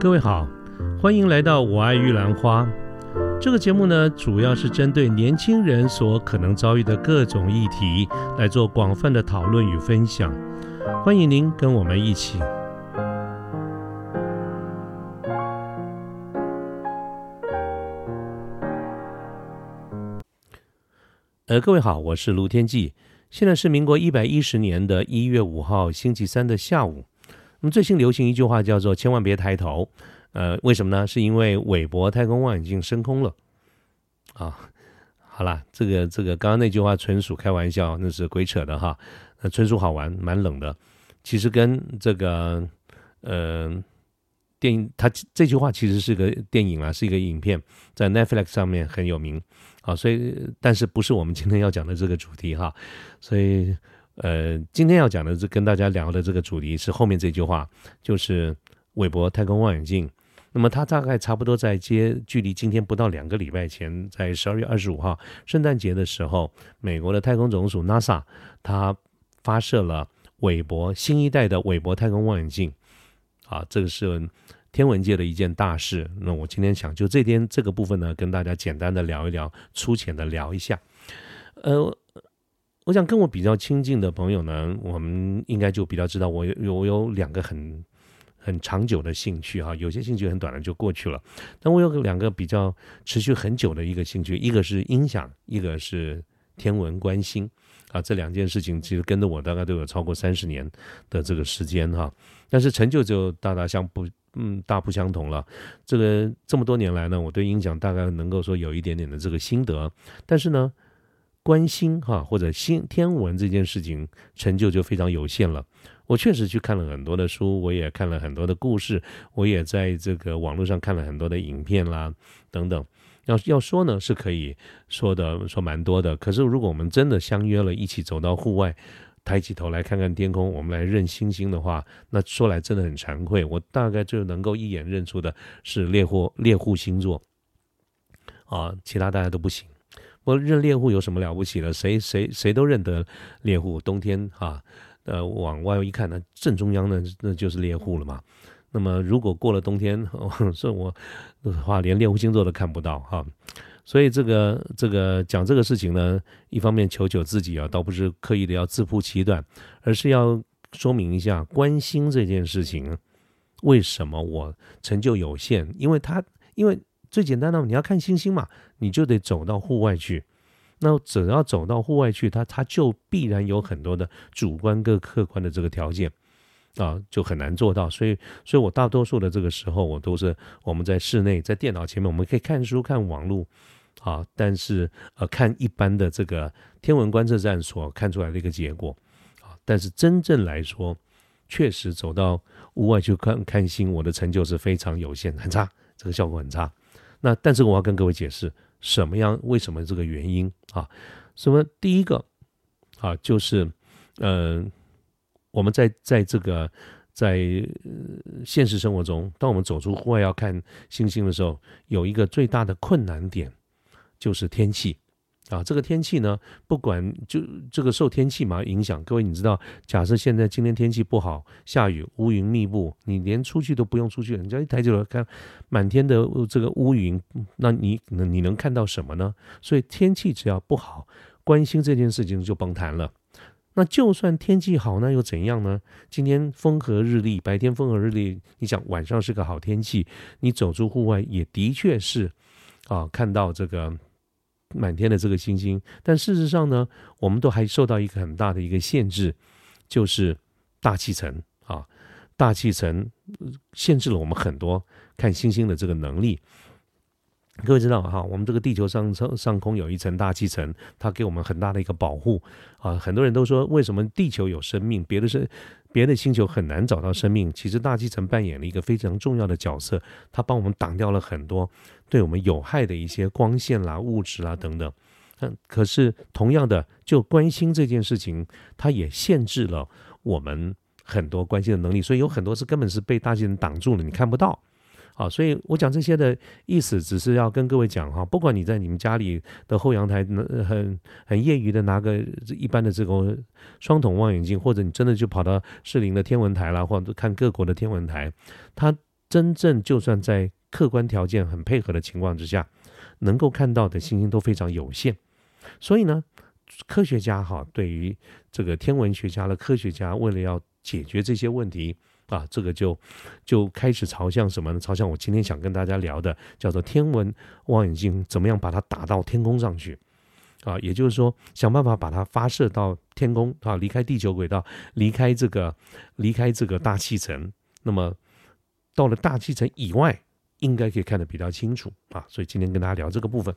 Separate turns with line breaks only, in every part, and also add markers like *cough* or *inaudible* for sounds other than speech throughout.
各位好，欢迎来到我爱玉兰花。这个节目呢，主要是针对年轻人所可能遭遇的各种议题来做广泛的讨论与分享。欢迎您跟我们一起。呃，各位好，我是卢天记。现在是民国一百一十年的一月五号星期三的下午。那么最新流行一句话叫做“千万别抬头”，呃，为什么呢？是因为韦伯太空望远镜升空了啊。好啦，这个这个刚刚那句话纯属开玩笑，那是鬼扯的哈，那纯属好玩，蛮冷的。其实跟这个呃电影，它这句话其实是个电影啊，是一个影片，在 Netflix 上面很有名啊。所以，但是不是我们今天要讲的这个主题哈。所以，呃，今天要讲的这跟大家聊的这个主题是后面这句话，就是韦伯太空望远镜。那么它大概差不多在接距离今天不到两个礼拜前，在十二月二十五号圣诞节的时候，美国的太空总署 NASA 它发射了韦伯新一代的韦伯太空望远镜，啊，这个是天文界的一件大事。那我今天想就这天这个部分呢，跟大家简单的聊一聊，粗浅的聊一下。呃，我想跟我比较亲近的朋友呢，我们应该就比较知道，我有我有两个很。很长久的兴趣哈，有些兴趣很短的就过去了。但我有两个比较持续很久的一个兴趣，一个是音响，一个是天文观星啊。这两件事情其实跟着我大概都有超过三十年的这个时间哈。但是成就就大大相不嗯大不相同了。这个这么多年来呢，我对音响大概能够说有一点点的这个心得，但是呢，关心哈或者星天文这件事情成就就非常有限了。我确实去看了很多的书，我也看了很多的故事，我也在这个网络上看了很多的影片啦，等等。要要说呢，是可以说的，说蛮多的。可是如果我们真的相约了一起走到户外，抬起头来看看天空，我们来认星星的话，那说来真的很惭愧。我大概就能够一眼认出的是猎户猎户星座啊，其他大家都不行。我认猎户有什么了不起的？谁谁谁都认得猎户，冬天啊。呃，往外一看，呢正中央呢，那就是猎户了嘛。那么，如果过了冬天，是 *laughs* 我的话，连猎户星座都看不到哈。所以，这个这个讲这个事情呢，一方面求求自己啊，倒不是刻意的要自曝其短，而是要说明一下关心这件事情，为什么我成就有限？因为他，因为最简单的，你要看星星嘛，你就得走到户外去。那只要走到户外去，它它就必然有很多的主观跟客观的这个条件，啊，就很难做到。所以，所以我大多数的这个时候，我都是我们在室内，在电脑前面，我们可以看书、看网络，啊，但是呃，看一般的这个天文观测站所看出来的一个结果，啊，但是真正来说，确实走到屋外去看看星，我的成就是非常有限，很差，这个效果很差。那但是我要跟各位解释。什么样？为什么这个原因啊？什么？第一个啊，就是，嗯，我们在在这个在现实生活中，当我们走出户外要看星星的时候，有一个最大的困难点，就是天气。啊，这个天气呢，不管就这个受天气嘛影响。各位，你知道，假设现在今天天气不好，下雨，乌云密布，你连出去都不用出去，人家一抬起头看满天的这个乌云，那你你能看到什么呢？所以天气只要不好，关心这件事情就崩盘了。那就算天气好，那又怎样呢？今天风和日丽，白天风和日丽，你想晚上是个好天气，你走出户外也的确是啊，看到这个。满天的这个星星，但事实上呢，我们都还受到一个很大的一个限制，就是大气层啊，大气层限制了我们很多看星星的这个能力。各位知道哈，我们这个地球上上上空有一层大气层，它给我们很大的一个保护啊。很多人都说，为什么地球有生命，别的生别的星球很难找到生命？其实大气层扮演了一个非常重要的角色，它帮我们挡掉了很多对我们有害的一些光线啦、物质啦等等。嗯，可是同样的，就关心这件事情，它也限制了我们很多关心的能力，所以有很多是根本是被大气层挡住了，你看不到。好，所以我讲这些的意思，只是要跟各位讲哈，不管你在你们家里的后阳台，很很业余的拿个一般的这种双筒望远镜，或者你真的就跑到适龄的天文台啦，或者看各国的天文台，它真正就算在客观条件很配合的情况之下，能够看到的星星都非常有限。所以呢，科学家哈，对于这个天文学家的科学家，为了要解决这些问题啊，这个就就开始朝向什么呢？朝向我今天想跟大家聊的，叫做天文望远镜怎么样把它打到天空上去啊？也就是说，想办法把它发射到天空啊，离开地球轨道，离开这个离开这个大气层。那么到了大气层以外，应该可以看得比较清楚啊。所以今天跟大家聊这个部分。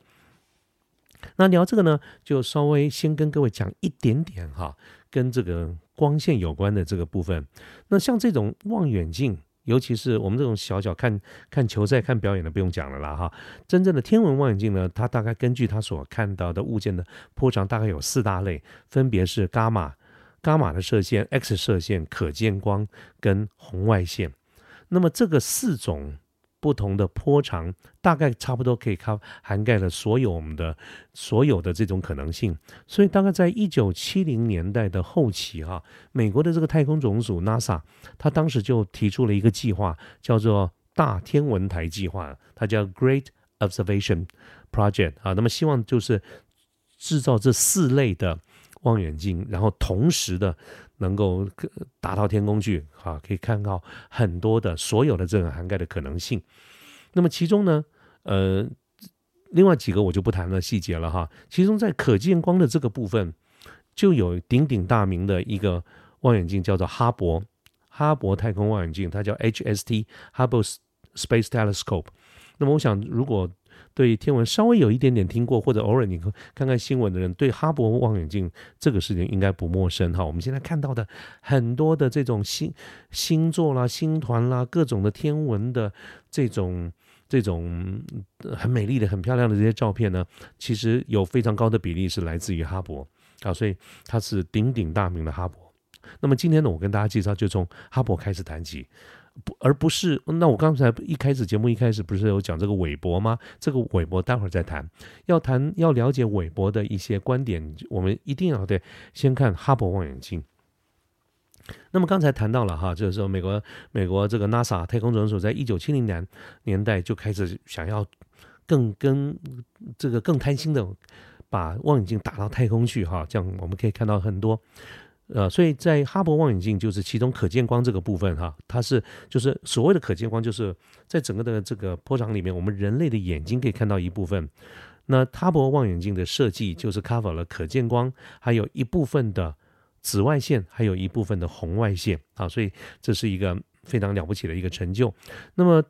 那聊这个呢，就稍微先跟各位讲一点点哈，跟这个光线有关的这个部分。那像这种望远镜，尤其是我们这种小小看看球赛、看表演的，不用讲了啦哈。真正的天文望远镜呢，它大概根据它所看到的物件的波长，大概有四大类，分别是伽马、伽马的射线、X 射线、可见光跟红外线。那么这个四种。不同的波长大概差不多可以涵涵盖了所有我们的所有的这种可能性，所以大概在一九七零年代的后期哈，美国的这个太空总署 NASA，他当时就提出了一个计划，叫做大天文台计划，它叫 Great Observation Project 啊，那么希望就是制造这四类的望远镜，然后同时的。能够达到天宫去，啊，可以看到很多的所有的这种涵盖的可能性。那么其中呢，呃，另外几个我就不谈了细节了哈。其中在可见光的这个部分，就有鼎鼎大名的一个望远镜，叫做哈勃哈勃太空望远镜，它叫 HST（Hubble Space Telescope）。那么我想，如果对天文稍微有一点点听过，或者偶尔你看看新闻的人，对哈勃望远镜这个事情应该不陌生哈。我们现在看到的很多的这种星星座啦、星团啦、各种的天文的这种这种很美丽的、很漂亮的这些照片呢，其实有非常高的比例是来自于哈勃啊，所以它是鼎鼎大名的哈勃。那么今天呢，我跟大家介绍就从哈勃开始谈起。不，而不是那我刚才一开始节目一开始不是有讲这个韦伯吗？这个韦伯待会儿再谈。要谈要了解韦伯的一些观点，我们一定要对先看哈勃望远镜。那么刚才谈到了哈，就是说美国美国这个 NASA 太空总署在一九七零年年代就开始想要更跟这个更贪心的把望远镜打到太空去哈，这样我们可以看到很多。呃，所以在哈勃望远镜就是其中可见光这个部分哈，它是就是所谓的可见光，就是在整个的这个波长里面，我们人类的眼睛可以看到一部分。那哈勃望远镜的设计就是 cover 了可见光，还有一部分的紫外线，还有一部分的红外线啊，所以这是一个非常了不起的一个成就。那么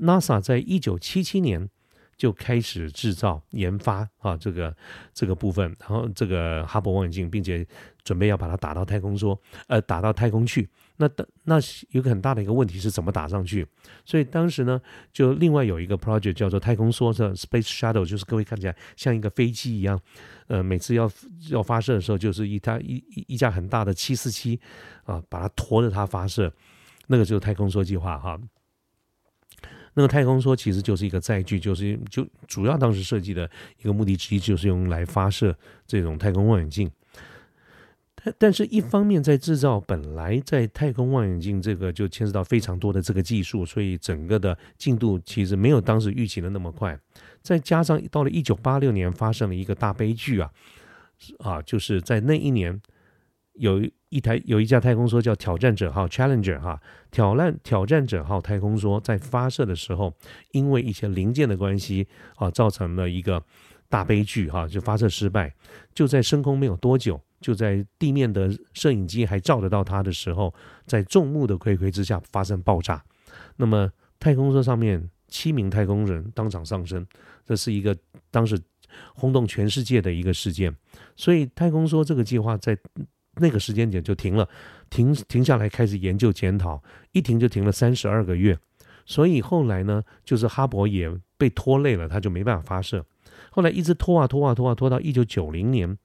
NASA 在一九七七年。就开始制造研发啊，这个这个部分，然后这个哈勃望远镜，并且准备要把它打到太空说，呃，打到太空去。那那有个很大的一个问题是怎么打上去？所以当时呢，就另外有一个 project 叫做太空梭的 Space Shuttle，就是各位看起来像一个飞机一样，呃，每次要要发射的时候，就是一台一一架很大的七四七啊，把它驮着它发射，那个就是太空梭计划哈。那个太空梭其实就是一个载具，就是就主要当时设计的一个目的之一，就是用来发射这种太空望远镜。但但是，一方面在制造本来在太空望远镜这个就牵涉到非常多的这个技术，所以整个的进度其实没有当时预期的那么快。再加上到了一九八六年发生了一个大悲剧啊，啊，就是在那一年。有一台有一架太空梭叫挑战者号 （Challenger） 哈，挑战挑战者号太空梭在发射的时候，因为一些零件的关系啊，造成了一个大悲剧哈，就发射失败。就在升空没有多久，就在地面的摄影机还照得到它的时候，在众目的睽睽之下发生爆炸。那么太空梭上面七名太空人当场丧生，这是一个当时轰动全世界的一个事件。所以太空梭这个计划在。那个时间点就停了，停停下来开始研究检讨，一停就停了三十二个月，所以后来呢，就是哈勃也被拖累了，他就没办法发射，后来一直拖啊拖啊拖啊拖到一九九零年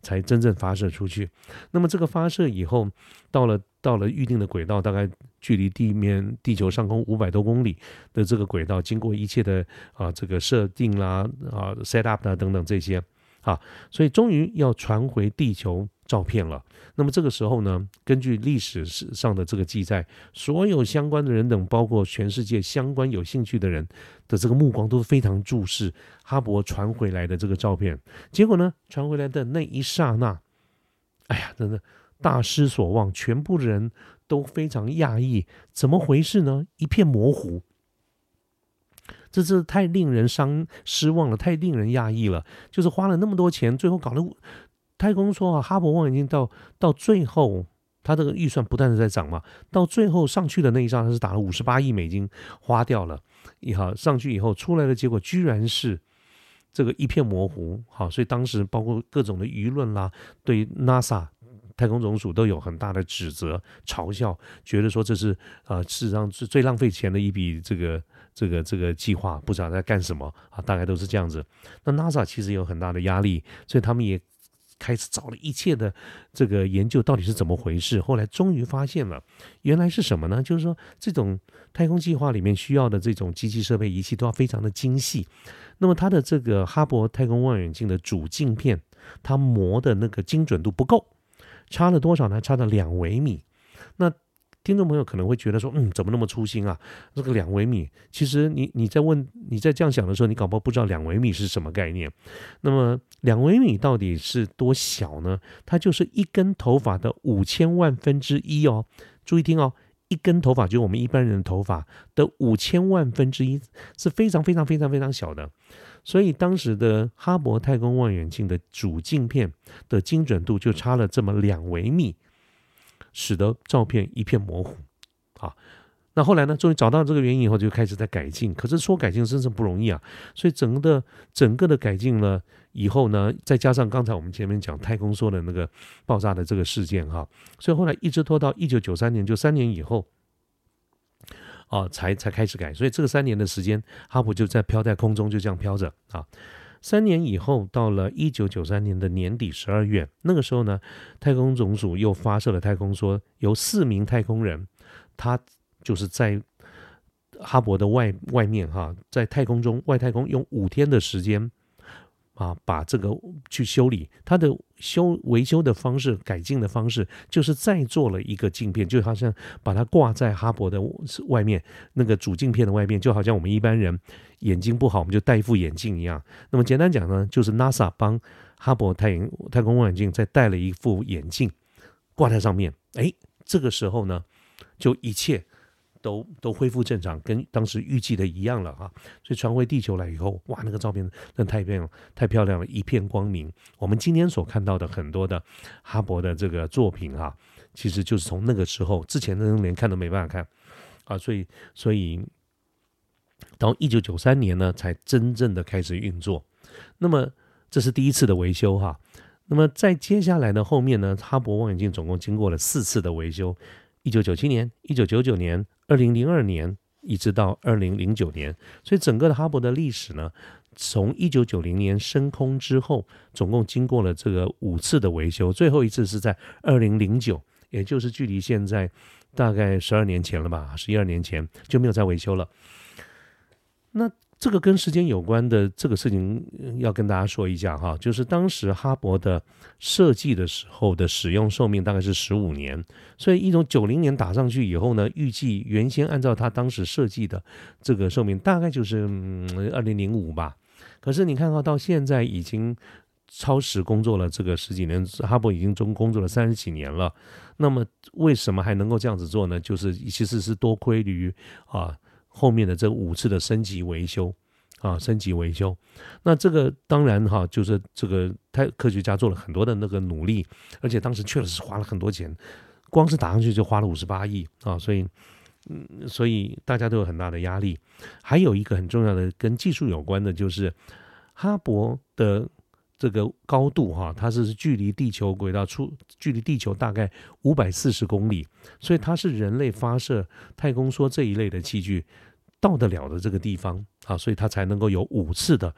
才真正发射出去。那么这个发射以后，到了到了预定的轨道，大概距离地面地球上空五百多公里的这个轨道，经过一切的啊这个设定啦啊 set up 啊等等这些啊，所以终于要传回地球。照片了。那么这个时候呢，根据历史上的这个记载，所有相关的人等，包括全世界相关有兴趣的人的这个目光都非常注视哈勃传回来的这个照片。结果呢，传回来的那一刹那，哎呀，真的大失所望，全部人都非常讶异，怎么回事呢？一片模糊，这是太令人伤失望了，太令人讶异了。就是花了那么多钱，最后搞了。太空说啊，哈勃望远镜到到最后，它这个预算不断的在涨嘛，到最后上去的那一张，它是打了五十八亿美金花掉了，一好上去以后出来的结果居然是这个一片模糊，好，所以当时包括各种的舆论啦，对 NASA 太空总署都有很大的指责嘲笑，觉得说这是呃事实上是最浪费钱的一笔这个这个这个计划，不知道在干什么啊，大概都是这样子。那 NASA 其实有很大的压力，所以他们也。开始找了一切的这个研究到底是怎么回事，后来终于发现了，原来是什么呢？就是说这种太空计划里面需要的这种机器设备仪器都要非常的精细。那么它的这个哈勃太空望远镜的主镜片，它磨的那个精准度不够，差了多少呢？差了两微米。那听众朋友可能会觉得说，嗯，怎么那么粗心啊？这个两微米，其实你你在问你在这样想的时候，你搞不好不知道两微米是什么概念。那么两微米到底是多小呢？它就是一根头发的五千万分之一哦。注意听哦，一根头发就是我们一般人的头发的五千万分之一，是非常非常非常非常小的。所以当时的哈勃太空望远镜的主镜片的精准度就差了这么两微米。使得照片一片模糊，啊，那后来呢？终于找到这个原因以后，就开始在改进。可是说改进真是不容易啊，所以整个的整个的改进了以后呢，再加上刚才我们前面讲太空梭的那个爆炸的这个事件哈，所以后来一直拖到一九九三年，就三年以后，啊，才才开始改。所以这个三年的时间，哈勃就在飘在空中，就这样飘着啊。三年以后，到了一九九三年的年底十二月，那个时候呢，太空总署又发射了太空梭，由四名太空人，他就是在哈勃的外外面哈，在太空中外太空用五天的时间。啊，把这个去修理，它的修维修的方式、改进的方式，就是再做了一个镜片，就好像把它挂在哈勃的外面那个主镜片的外面，就好像我们一般人眼睛不好，我们就戴一副眼镜一样。那么简单讲呢，就是 NASA 帮哈勃太阳太空望远镜再戴了一副眼镜挂在上面。哎，这个时候呢，就一切。都都恢复正常，跟当时预计的一样了哈。所以传回地球来以后，哇，那个照片那太漂亮，太漂亮了，一片光明。我们今天所看到的很多的哈勃的这个作品哈，其实就是从那个时候之前的连看都没办法看啊。所以所以到一九九三年呢，才真正的开始运作。那么这是第一次的维修哈。那么在接下来的后面呢，哈勃望远镜总共经过了四次的维修。一九九七年、一九九九年、二零零二年，一直到二零零九年，所以整个的哈勃的历史呢，从一九九零年升空之后，总共经过了这个五次的维修，最后一次是在二零零九，也就是距离现在大概十二年前了吧，十一二年前就没有再维修了。那。这个跟时间有关的这个事情要跟大家说一下哈，就是当时哈勃的设计的时候的使用寿命大概是十五年，所以一种九零年打上去以后呢，预计原先按照他当时设计的这个寿命大概就是二零零五吧。可是你看到到现在已经超时工作了这个十几年，哈勃已经中工作了三十几年了。那么为什么还能够这样子做呢？就是其实是多亏于啊。后面的这五次的升级维修，啊，升级维修，那这个当然哈，就是这个太科学家做了很多的那个努力，而且当时确实是花了很多钱，光是打上去就花了五十八亿啊，所以，嗯，所以大家都有很大的压力。还有一个很重要的跟技术有关的，就是哈勃的。这个高度哈，它是距离地球轨道出，距离地球大概五百四十公里，所以它是人类发射太空梭这一类的器具到得了的这个地方啊，所以它才能够有五次的，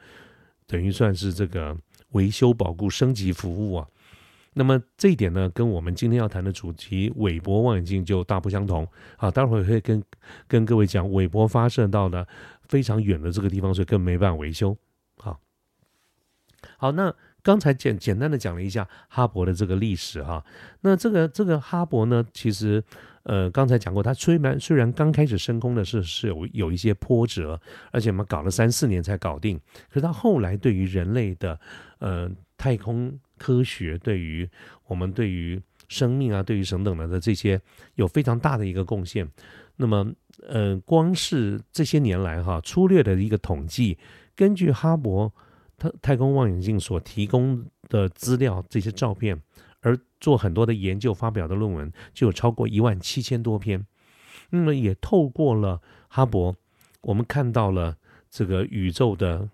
等于算是这个维修保固升级服务啊。那么这一点呢，跟我们今天要谈的主题韦伯望远镜就大不相同啊。待会儿会跟跟各位讲，韦伯发射到了非常远的这个地方，所以更没办法维修。好，好那刚才简简单的讲了一下哈勃的这个历史哈，那这个这个哈勃呢，其实呃刚才讲过，它虽然虽然刚开始升空的是是有有一些波折，而且我们搞了三四年才搞定，可是它后来对于人类的呃太空科学，对于我们对于生命啊，对于等等的的这些有非常大的一个贡献。那么呃，光是这些年来哈，粗略的一个统计，根据哈勃。太太空望远镜所提供的资料，这些照片，而做很多的研究，发表的论文就有超过一万七千多篇。那么也透过了哈勃，我们看到了这个宇宙的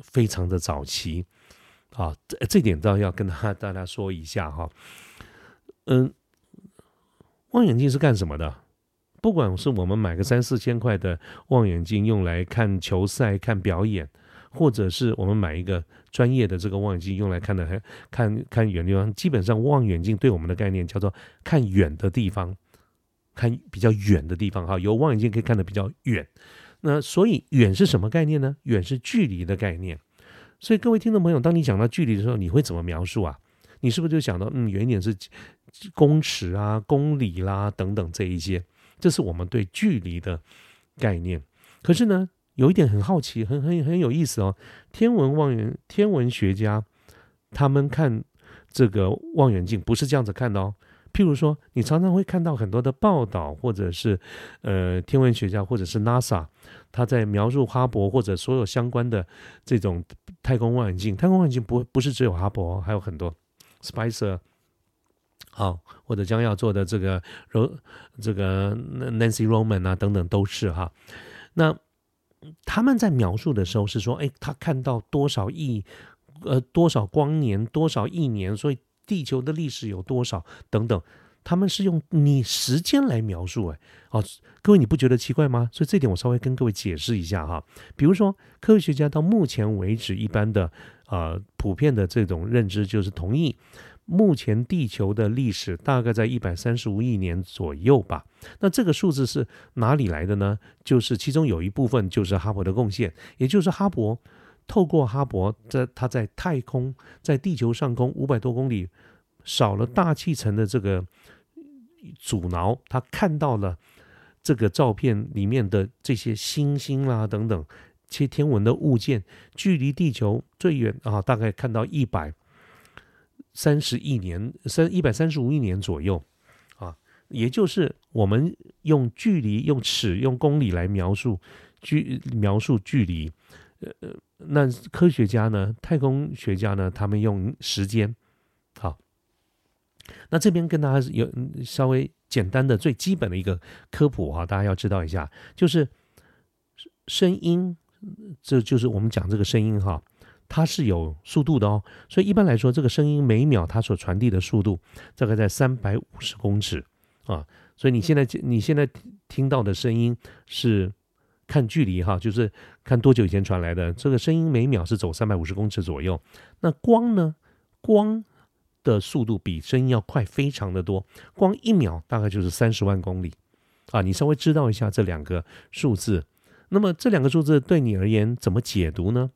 非常的早期啊，这这点倒要跟他大家说一下哈。嗯，望远镜是干什么的？不管是我们买个三四千块的望远镜，用来看球赛、看表演。或者是我们买一个专业的这个望远镜用来看的，还看看远地方。基本上望远镜对我们的概念叫做看远的地方，看比较远的地方。哈，有望远镜可以看得比较远。那所以远是什么概念呢？远是距离的概念。所以各位听众朋友，当你讲到距离的时候，你会怎么描述啊？你是不是就想到嗯，远一点是公尺啊、公里啦等等这一些？这是我们对距离的概念。可是呢？有一点很好奇，很很很有意思哦。天文望远天文学家他们看这个望远镜不是这样子看的哦。譬如说，你常常会看到很多的报道，或者是呃天文学家或者是 NASA 他在描述哈勃或者所有相关的这种太空望远镜。太空望远镜不不是只有哈勃，还有很多 Spicer 好或者将要做的这个柔这个 Nancy Roman 啊等等都是哈。那他们在描述的时候是说，哎，他看到多少亿，呃，多少光年，多少亿年，所以地球的历史有多少等等，他们是用你时间来描述，哎，哦，各位你不觉得奇怪吗？所以这点我稍微跟各位解释一下哈。比如说，科学家到目前为止一般的，呃，普遍的这种认知就是同意。目前地球的历史大概在一百三十五亿年左右吧。那这个数字是哪里来的呢？就是其中有一部分就是哈勃的贡献，也就是哈勃透过哈勃在它在太空在地球上空五百多公里少了大气层的这个阻挠，他看到了这个照片里面的这些星星啦等等，些天文的物件，距离地球最远啊，大概看到一百。三十亿年，三一百三十五亿年左右，啊，也就是我们用距离、用尺、用公里来描述距描述距离，呃，那科学家呢，太空学家呢，他们用时间，好，那这边跟大家有稍微简单的最基本的一个科普哈，大家要知道一下，就是声音，这就是我们讲这个声音哈。它是有速度的哦，所以一般来说，这个声音每秒它所传递的速度大概在三百五十公尺啊。所以你现在你现在听到的声音是看距离哈，就是看多久以前传来的。这个声音每秒是走三百五十公尺左右。那光呢？光的速度比声音要快非常的多，光一秒大概就是三十万公里啊。你稍微知道一下这两个数字，那么这两个数字对你而言怎么解读呢？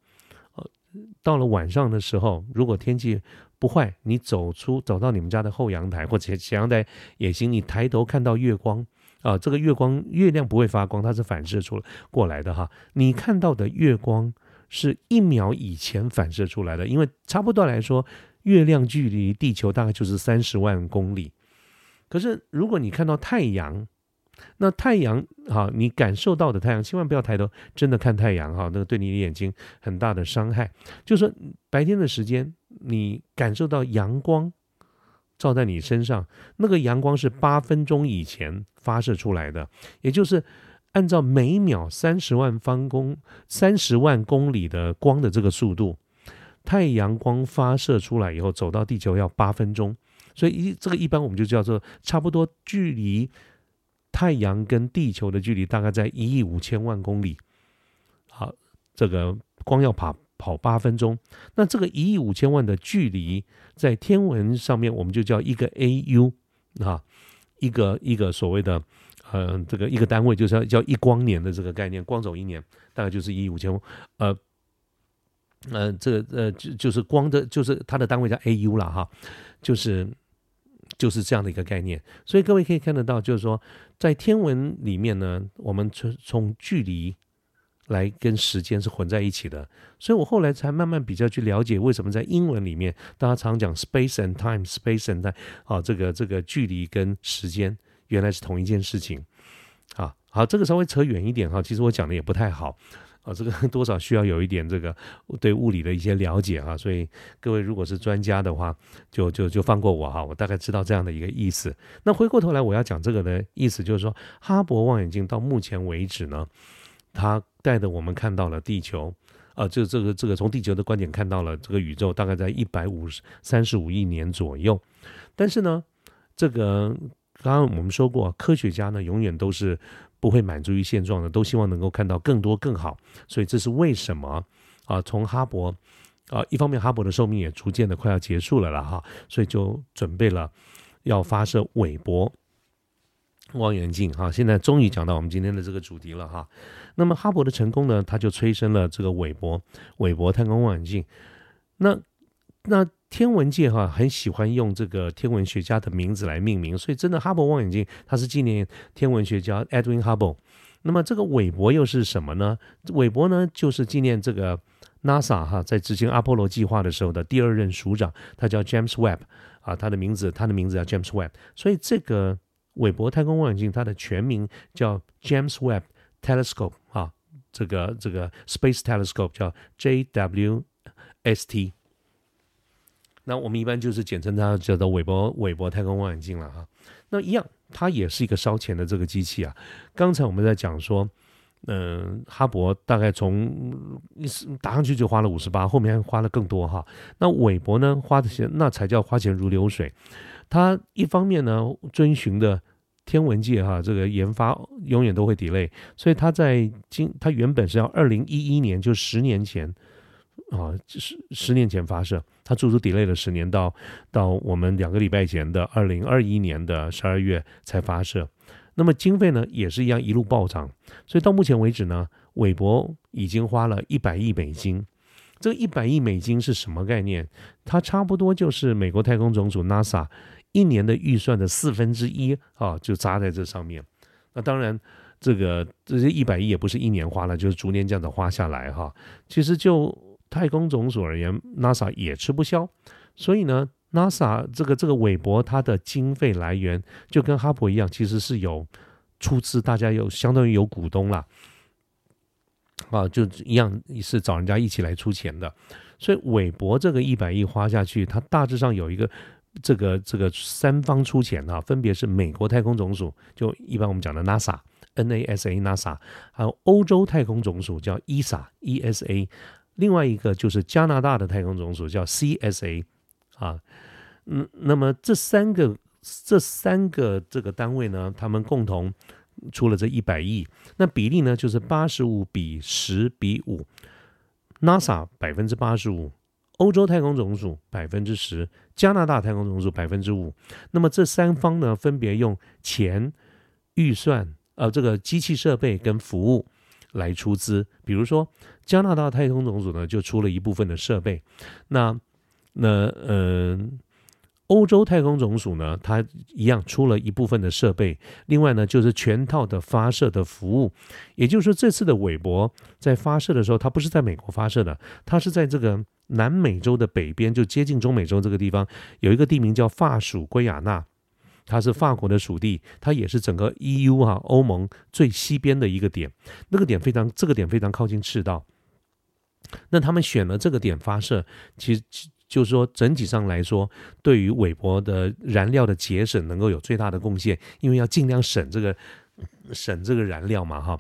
到了晚上的时候，如果天气不坏，你走出走到你们家的后阳台或者前阳台也行，你抬头看到月光啊，这个月光月亮不会发光，它是反射出过来的哈。你看到的月光是一秒以前反射出来的，因为差不多来说，月亮距离地球大概就是三十万公里。可是如果你看到太阳，那太阳哈，你感受到的太阳，千万不要抬头真的看太阳哈，那个对你的眼睛很大的伤害。就说白天的时间，你感受到阳光照在你身上，那个阳光是八分钟以前发射出来的，也就是按照每秒三十万方公三十万公里的光的这个速度，太阳光发射出来以后走到地球要八分钟，所以一这个一般我们就叫做差不多距离。太阳跟地球的距离大概在一亿五千万公里，好，这个光要跑跑八分钟，那这个一亿五千万的距离，在天文上面我们就叫一个 AU 啊，一个一个所谓的呃这个一个单位，就是要叫一光年的这个概念，光走一年大概就是一亿五千万。呃呃，这个呃就就是光的，就是它的单位叫 AU 了哈，就是就是这样的一个概念。所以各位可以看得到，就是说在天文里面呢，我们从从距离来跟时间是混在一起的。所以我后来才慢慢比较去了解，为什么在英文里面大家常讲 space and time，space and time，啊，这个这个距离跟时间原来是同一件事情。啊，好，这个稍微扯远一点哈，其实我讲的也不太好。啊，这个 *laughs* 多少需要有一点这个对物理的一些了解哈，所以各位如果是专家的话，就就就放过我哈，我大概知道这样的一个意思。那回过头来我要讲这个的意思，就是说哈勃望远镜到目前为止呢，它带着我们看到了地球，啊，就这个这个从地球的观点看到了这个宇宙大概在一百五十三十五亿年左右，但是呢，这个刚刚我们说过，科学家呢永远都是。不会满足于现状的，都希望能够看到更多更好，所以这是为什么啊？从哈勃啊，一方面哈勃的寿命也逐渐的快要结束了了哈，所以就准备了要发射韦伯望远镜哈。现在终于讲到我们今天的这个主题了哈。那么哈勃的成功呢，它就催生了这个韦伯韦伯太空望远镜。那那。天文界哈很喜欢用这个天文学家的名字来命名，所以真的哈勃望远镜它是纪念天文学家 Edwin Hubble。那么这个韦伯又是什么呢？韦伯呢就是纪念这个 NASA 哈在执行阿波罗计划的时候的第二任署长，他叫 James Webb 啊，他的名字他的名字叫 James Webb。所以这个韦伯太空望远镜它的全名叫 James Webb Telescope 啊，这个这个 Space Telescope 叫 JWST。那我们一般就是简称它叫做韦伯韦伯太空望远镜了哈。那一样，它也是一个烧钱的这个机器啊。刚才我们在讲说，嗯，哈勃大概从一打上去就花了五十八，后面还花了更多哈。那韦伯呢，花的钱那才叫花钱如流水。它一方面呢，遵循的天文界哈这个研发永远都会 delay，所以它在今它原本是要二零一一年，就十年前。啊，十十年前发射，它足足 delay 了十年，到到我们两个礼拜前的二零二一年的十二月才发射。那么经费呢，也是一样一路暴涨，所以到目前为止呢，韦伯已经花了一百亿美金。这一百亿美金是什么概念？它差不多就是美国太空总署 NASA 一年的预算的四分之一啊，就砸在这上面。那当然，这个这些一百亿也不是一年花了，就是逐年这样子花下来哈。其实就太空总署而言，NASA 也吃不消，所以呢，NASA 这个这个韦伯它的经费来源就跟哈勃一样，其实是有出资，大家有相当于有股东啦，啊，就一样是找人家一起来出钱的。所以韦伯这个一百亿花下去，它大致上有一个这个这个三方出钱啊，分别是美国太空总署，就一般我们讲的 NASA，NASA NASA，还有欧洲太空总署叫 ESA，ESA。另外一个就是加拿大的太空总署叫 CSA，啊，嗯，那么这三个这三个这个单位呢，他们共同出了这一百亿，那比例呢就是八十五比十比五，NASA 百分之八十五，欧洲太空总署百分之十，加拿大太空总署百分之五，那么这三方呢分别用钱、预算、呃这个机器设备跟服务。来出资，比如说加拿大太空总署呢，就出了一部分的设备。那那呃，欧洲太空总署呢，它一样出了一部分的设备。另外呢，就是全套的发射的服务。也就是说，这次的韦伯在发射的时候，它不是在美国发射的，它是在这个南美洲的北边，就接近中美洲这个地方，有一个地名叫法属圭亚那。它是法国的属地，它也是整个 EU 哈欧盟最西边的一个点，那个点非常，这个点非常靠近赤道。那他们选了这个点发射，其实就是说整体上来说，对于韦伯的燃料的节省能够有最大的贡献，因为要尽量省这个省这个燃料嘛哈。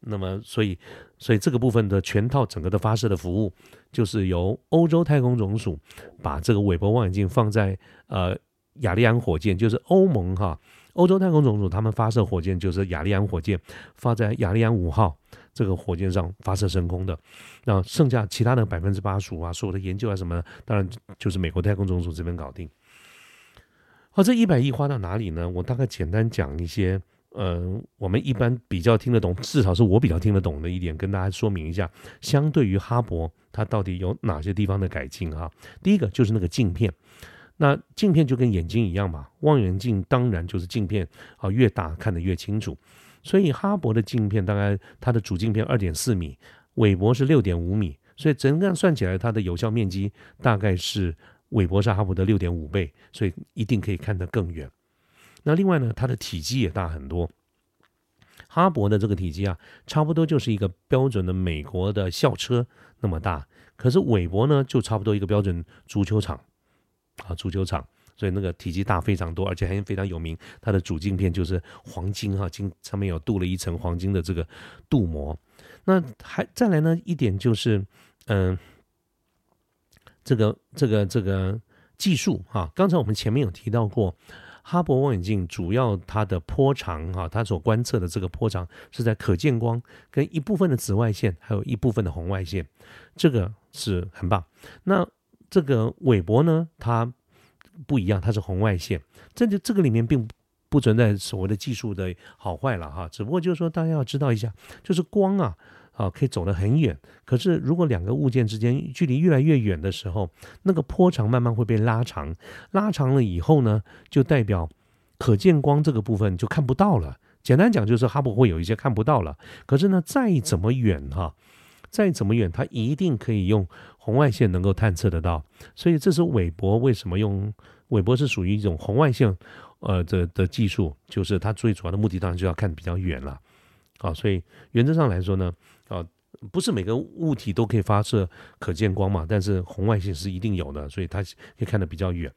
那么所以所以这个部分的全套整个的发射的服务，就是由欧洲太空总署把这个韦伯望远镜放在呃。亚利安火箭就是欧盟哈，欧洲太空总署他们发射火箭就是亚利安火箭，发在亚利安五号这个火箭上发射升空的。那剩下其他的百分之八十五啊，所有的研究啊什么，当然就是美国太空总署这边搞定。好，这一百亿花到哪里呢？我大概简单讲一些，呃，我们一般比较听得懂，至少是我比较听得懂的一点，跟大家说明一下，相对于哈勃，它到底有哪些地方的改进哈？第一个就是那个镜片，那镜片就跟眼睛一样嘛，望远镜当然就是镜片啊，越大看得越清楚，所以哈勃的镜片大概它的主镜片二点四米，韦伯是六点五米，所以整个算起来，它的有效面积大概是韦伯是哈勃的六点五倍，所以一定可以看得更远。那另外呢，它的体积也大很多。哈勃的这个体积啊，差不多就是一个标准的美国的校车那么大。可是韦伯呢，就差不多一个标准足球场啊，足球场。所以那个体积大非常多，而且还非常有名。它的主镜片就是黄金哈，金上面有镀了一层黄金的这个镀膜。那还再来呢一点就是，嗯，这个这个这个技术哈，刚才我们前面有提到过。哈勃望远镜主要它的波长哈，它所观测的这个波长是在可见光跟一部分的紫外线，还有一部分的红外线，这个是很棒。那这个韦伯呢，它不一样，它是红外线。这就这个里面并不存在所谓的技术的好坏了哈，只不过就是说大家要知道一下，就是光啊。啊，可以走得很远。可是，如果两个物件之间距离越来越远的时候，那个波长慢慢会被拉长。拉长了以后呢，就代表可见光这个部分就看不到了。简单讲，就是哈勃会有一些看不到了。可是呢，再怎么远哈，再怎么远，它一定可以用红外线能够探测得到。所以，这是韦伯为什么用韦伯是属于一种红外线呃的的技术，就是它最主要的目的当然就要看比较远了。啊，所以原则上来说呢。啊，不是每个物体都可以发射可见光嘛，但是红外线是一定有的，所以它可以看得比较远。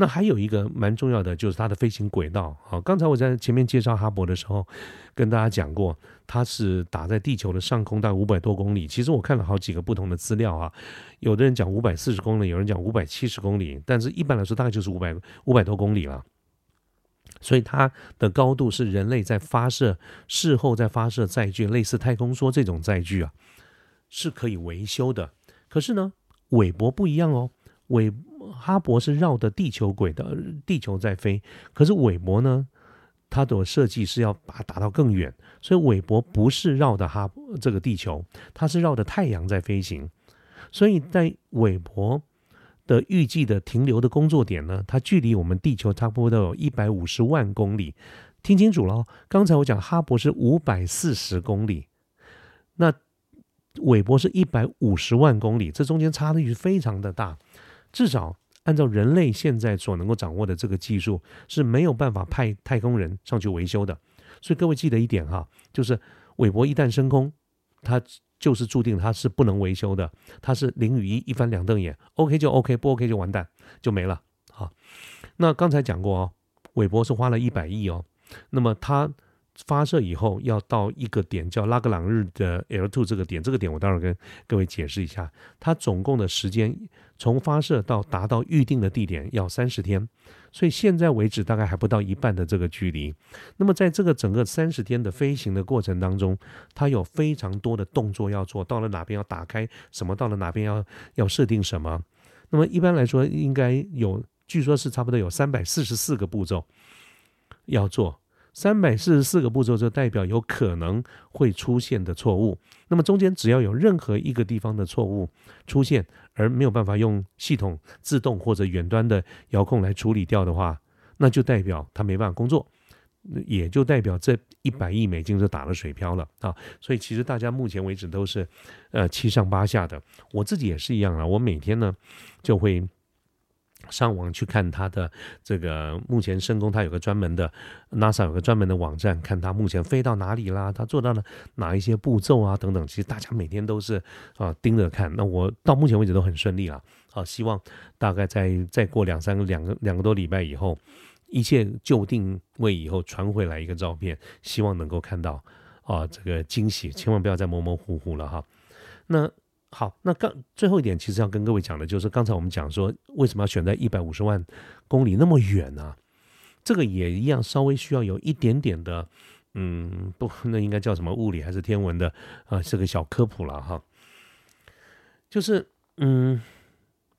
那还有一个蛮重要的，就是它的飞行轨道。好，刚才我在前面介绍哈勃的时候，跟大家讲过，它是打在地球的上空，大概五百多公里。其实我看了好几个不同的资料啊，有的人讲五百四十公里，有人讲五百七十公里，但是一般来说大概就是五百五百多公里了。所以它的高度是人类在发射事后再发射载具，类似太空梭这种载具啊，是可以维修的。可是呢，韦伯不一样哦，韦哈勃是绕着地球轨的，地球在飞。可是韦伯呢，它的设计是要把它打到更远，所以韦伯不是绕着哈这个地球，它是绕着太阳在飞行。所以在韦伯。的预计的停留的工作点呢？它距离我们地球差不多有一百五十万公里。听清楚了，刚才我讲哈勃是五百四十公里，那韦伯是一百五十万公里，这中间差距是非常的大。至少按照人类现在所能够掌握的这个技术，是没有办法派太空人上去维修的。所以各位记得一点哈，就是韦伯一旦升空，它。就是注定它是不能维修的，它是零与一，一翻两瞪眼，OK 就 OK，不 OK 就完蛋，就没了。好，那刚才讲过哦，韦伯是花了一百亿哦，那么它。发射以后要到一个点叫拉格朗日的 L2 这个点，这个点我待会儿跟各位解释一下。它总共的时间从发射到达到预定的地点要三十天，所以现在为止大概还不到一半的这个距离。那么在这个整个三十天的飞行的过程当中，它有非常多的动作要做，到了哪边要打开什么，到了哪边要要设定什么。那么一般来说应该有，据说是差不多有三百四十四个步骤要做。三百四十四个步骤就代表有可能会出现的错误。那么中间只要有任何一个地方的错误出现，而没有办法用系统自动或者远端的遥控来处理掉的话，那就代表它没办法工作，也就代表这一百亿美金就打了水漂了啊！所以其实大家目前为止都是呃七上八下的。我自己也是一样啊，我每天呢就会。上网去看他的这个目前升空，它有个专门的 NASA 有个专门的网站，看他目前飞到哪里啦，他做到了哪一些步骤啊等等。其实大家每天都是啊盯着看。那我到目前为止都很顺利了，好，希望大概在再过两三个两个两个多礼拜以后，一切就定位以后传回来一个照片，希望能够看到啊这个惊喜，千万不要再模模糊糊了哈。那。好，那刚最后一点，其实要跟各位讲的，就是刚才我们讲说，为什么要选在一百五十万公里那么远呢？这个也一样，稍微需要有一点点的，嗯，不，那应该叫什么物理还是天文的啊？这个小科普了哈。就是，嗯，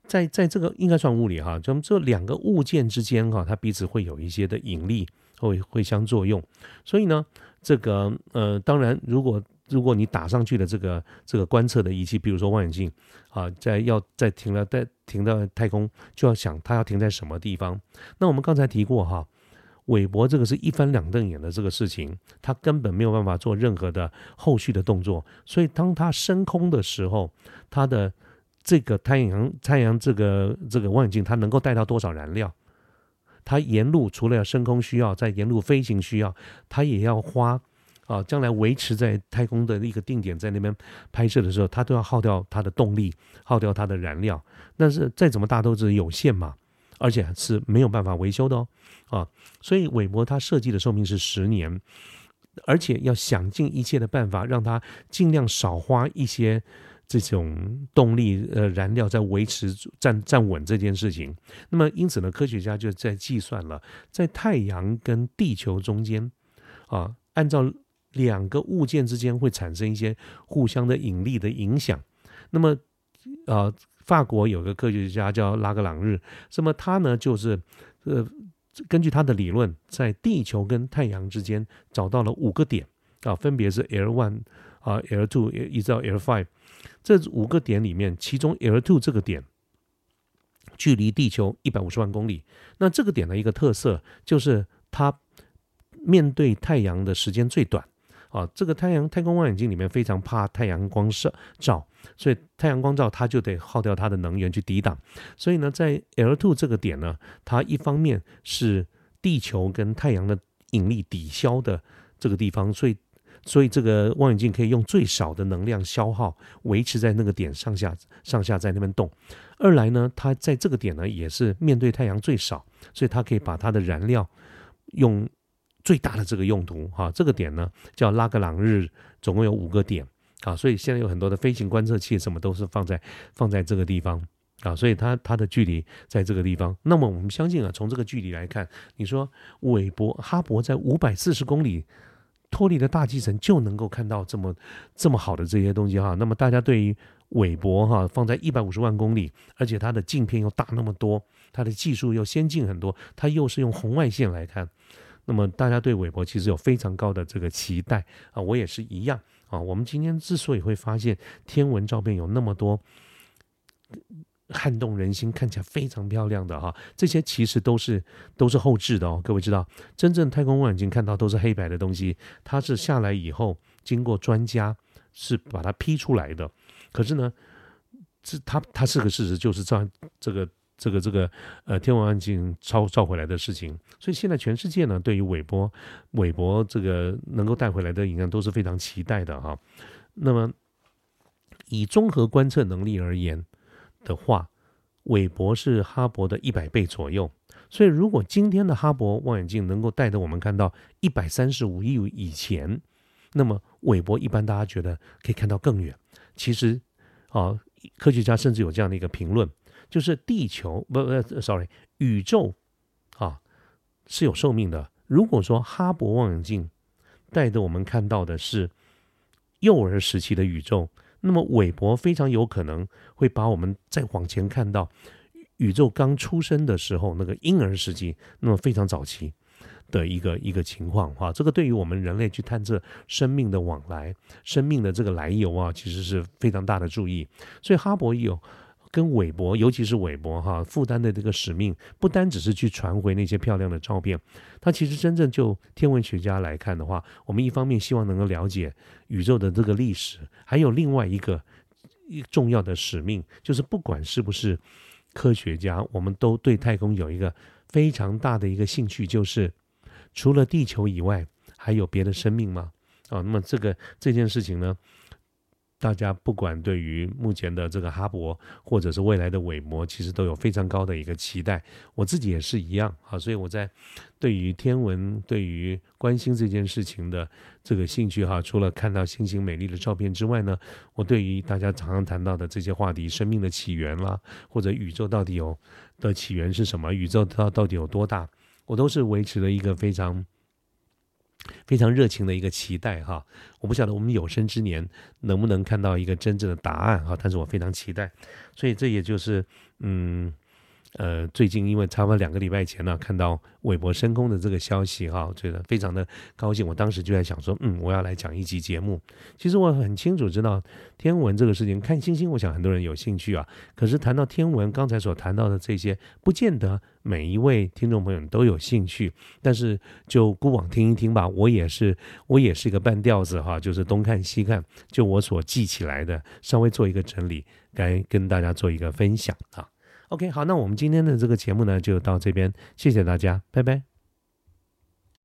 在在这个应该算物理哈，就这两个物件之间哈，它彼此会有一些的引力。会会相作用。所以呢，这个呃，当然，如果如果你打上去的这个这个观测的仪器，比如说望远镜啊，在要在停了在停到太空，就要想它要停在什么地方。那我们刚才提过哈。韦伯这个是一翻两瞪眼的这个事情，他根本没有办法做任何的后续的动作，所以当他升空的时候，他的这个太阳太阳这个这个望远镜，它能够带到多少燃料？它沿路除了要升空需要，在沿路飞行需要，它也要花啊，将来维持在太空的一个定点，在那边拍摄的时候，它都要耗掉它的动力，耗掉它的燃料。但是再怎么大都是有限嘛。而且是没有办法维修的哦，啊，所以韦伯它设计的寿命是十年，而且要想尽一切的办法，让它尽量少花一些这种动力呃燃料，在维持站站稳这件事情。那么因此呢，科学家就在计算了，在太阳跟地球中间啊，按照两个物件之间会产生一些互相的引力的影响，那么啊。法国有个科学家叫拉格朗日，那么他呢就是呃根据他的理论，在地球跟太阳之间找到了五个点啊，分别是 L one 啊 L two 一直到 L five 这五个点里面，其中 L two 这个点距离地球一百五十万公里。那这个点的一个特色就是它面对太阳的时间最短。啊，这个太阳太空望远镜里面非常怕太阳光射照，所以太阳光照它就得耗掉它的能源去抵挡。所以呢，在 L two 这个点呢，它一方面是地球跟太阳的引力抵消的这个地方，所以所以这个望远镜可以用最少的能量消耗维持在那个点上下上下在那边动。二来呢，它在这个点呢也是面对太阳最少，所以它可以把它的燃料用。最大的这个用途，哈，这个点呢叫拉格朗日，总共有五个点，啊，所以现在有很多的飞行观测器，什么都是放在放在这个地方，啊，所以它它的距离在这个地方。那么我们相信啊，从这个距离来看，你说韦伯哈勃在五百四十公里脱离了大气层就能够看到这么这么好的这些东西哈。那么大家对于韦伯哈放在一百五十万公里，而且它的镜片又大那么多，它的技术又先进很多，它又是用红外线来看。那么大家对韦伯其实有非常高的这个期待啊，我也是一样啊。我们今天之所以会发现天文照片有那么多撼动人心、看起来非常漂亮的哈，这些其实都是都是后置的哦。各位知道，真正太空望远镜看到都是黑白的东西，它是下来以后经过专家是把它 P 出来的。可是呢，这它它是个事实，就是照这个。这个这个呃天文望远镜超照回来的事情，所以现在全世界呢对于韦伯韦伯这个能够带回来的影像都是非常期待的哈。那么以综合观测能力而言的话，韦伯是哈勃的一百倍左右。所以如果今天的哈勃望远镜能够带着我们看到一百三十五亿以前，那么韦伯一般大家觉得可以看到更远。其实啊，科学家甚至有这样的一个评论。就是地球不不，sorry，宇宙啊是有寿命的。如果说哈勃望远镜带着我们看到的是幼儿时期的宇宙，那么韦伯非常有可能会把我们再往前看到宇宙刚出生的时候那个婴儿时期，那么非常早期的一个一个情况哈。这个对于我们人类去探测生命的往来、生命的这个来由啊，其实是非常大的注意。所以哈勃有。跟韦伯，尤其是韦伯哈，负担的这个使命，不单只是去传回那些漂亮的照片，它其实真正就天文学家来看的话，我们一方面希望能够了解宇宙的这个历史，还有另外一个一重要的使命，就是不管是不是科学家，我们都对太空有一个非常大的一个兴趣，就是除了地球以外，还有别的生命吗？啊，那么这个这件事情呢？大家不管对于目前的这个哈勃，或者是未来的韦伯，其实都有非常高的一个期待。我自己也是一样啊，所以我在对于天文、对于关心这件事情的这个兴趣哈，除了看到星星美丽的照片之外呢，我对于大家常常谈到的这些话题，生命的起源啦，或者宇宙到底有的起源是什么，宇宙它到底有多大，我都是维持了一个非常。非常热情的一个期待哈，我不晓得我们有生之年能不能看到一个真正的答案哈，但是我非常期待，所以这也就是嗯，呃，最近因为差不多两个礼拜前呢，看到韦伯升空的这个消息哈，觉得非常的高兴。我当时就在想说，嗯，我要来讲一集节目。其实我很清楚知道天文这个事情，看星星，我想很多人有兴趣啊。可是谈到天文，刚才所谈到的这些，不见得每一位听众朋友都有兴趣。但是就孤往听一听吧，我也是，我也是一个半吊子哈，就是东看西看，就我所记起来的，稍微做一个整理，该跟大家做一个分享啊。OK，好，那我们今天的这个节目呢，就到这边，谢谢大家，拜拜。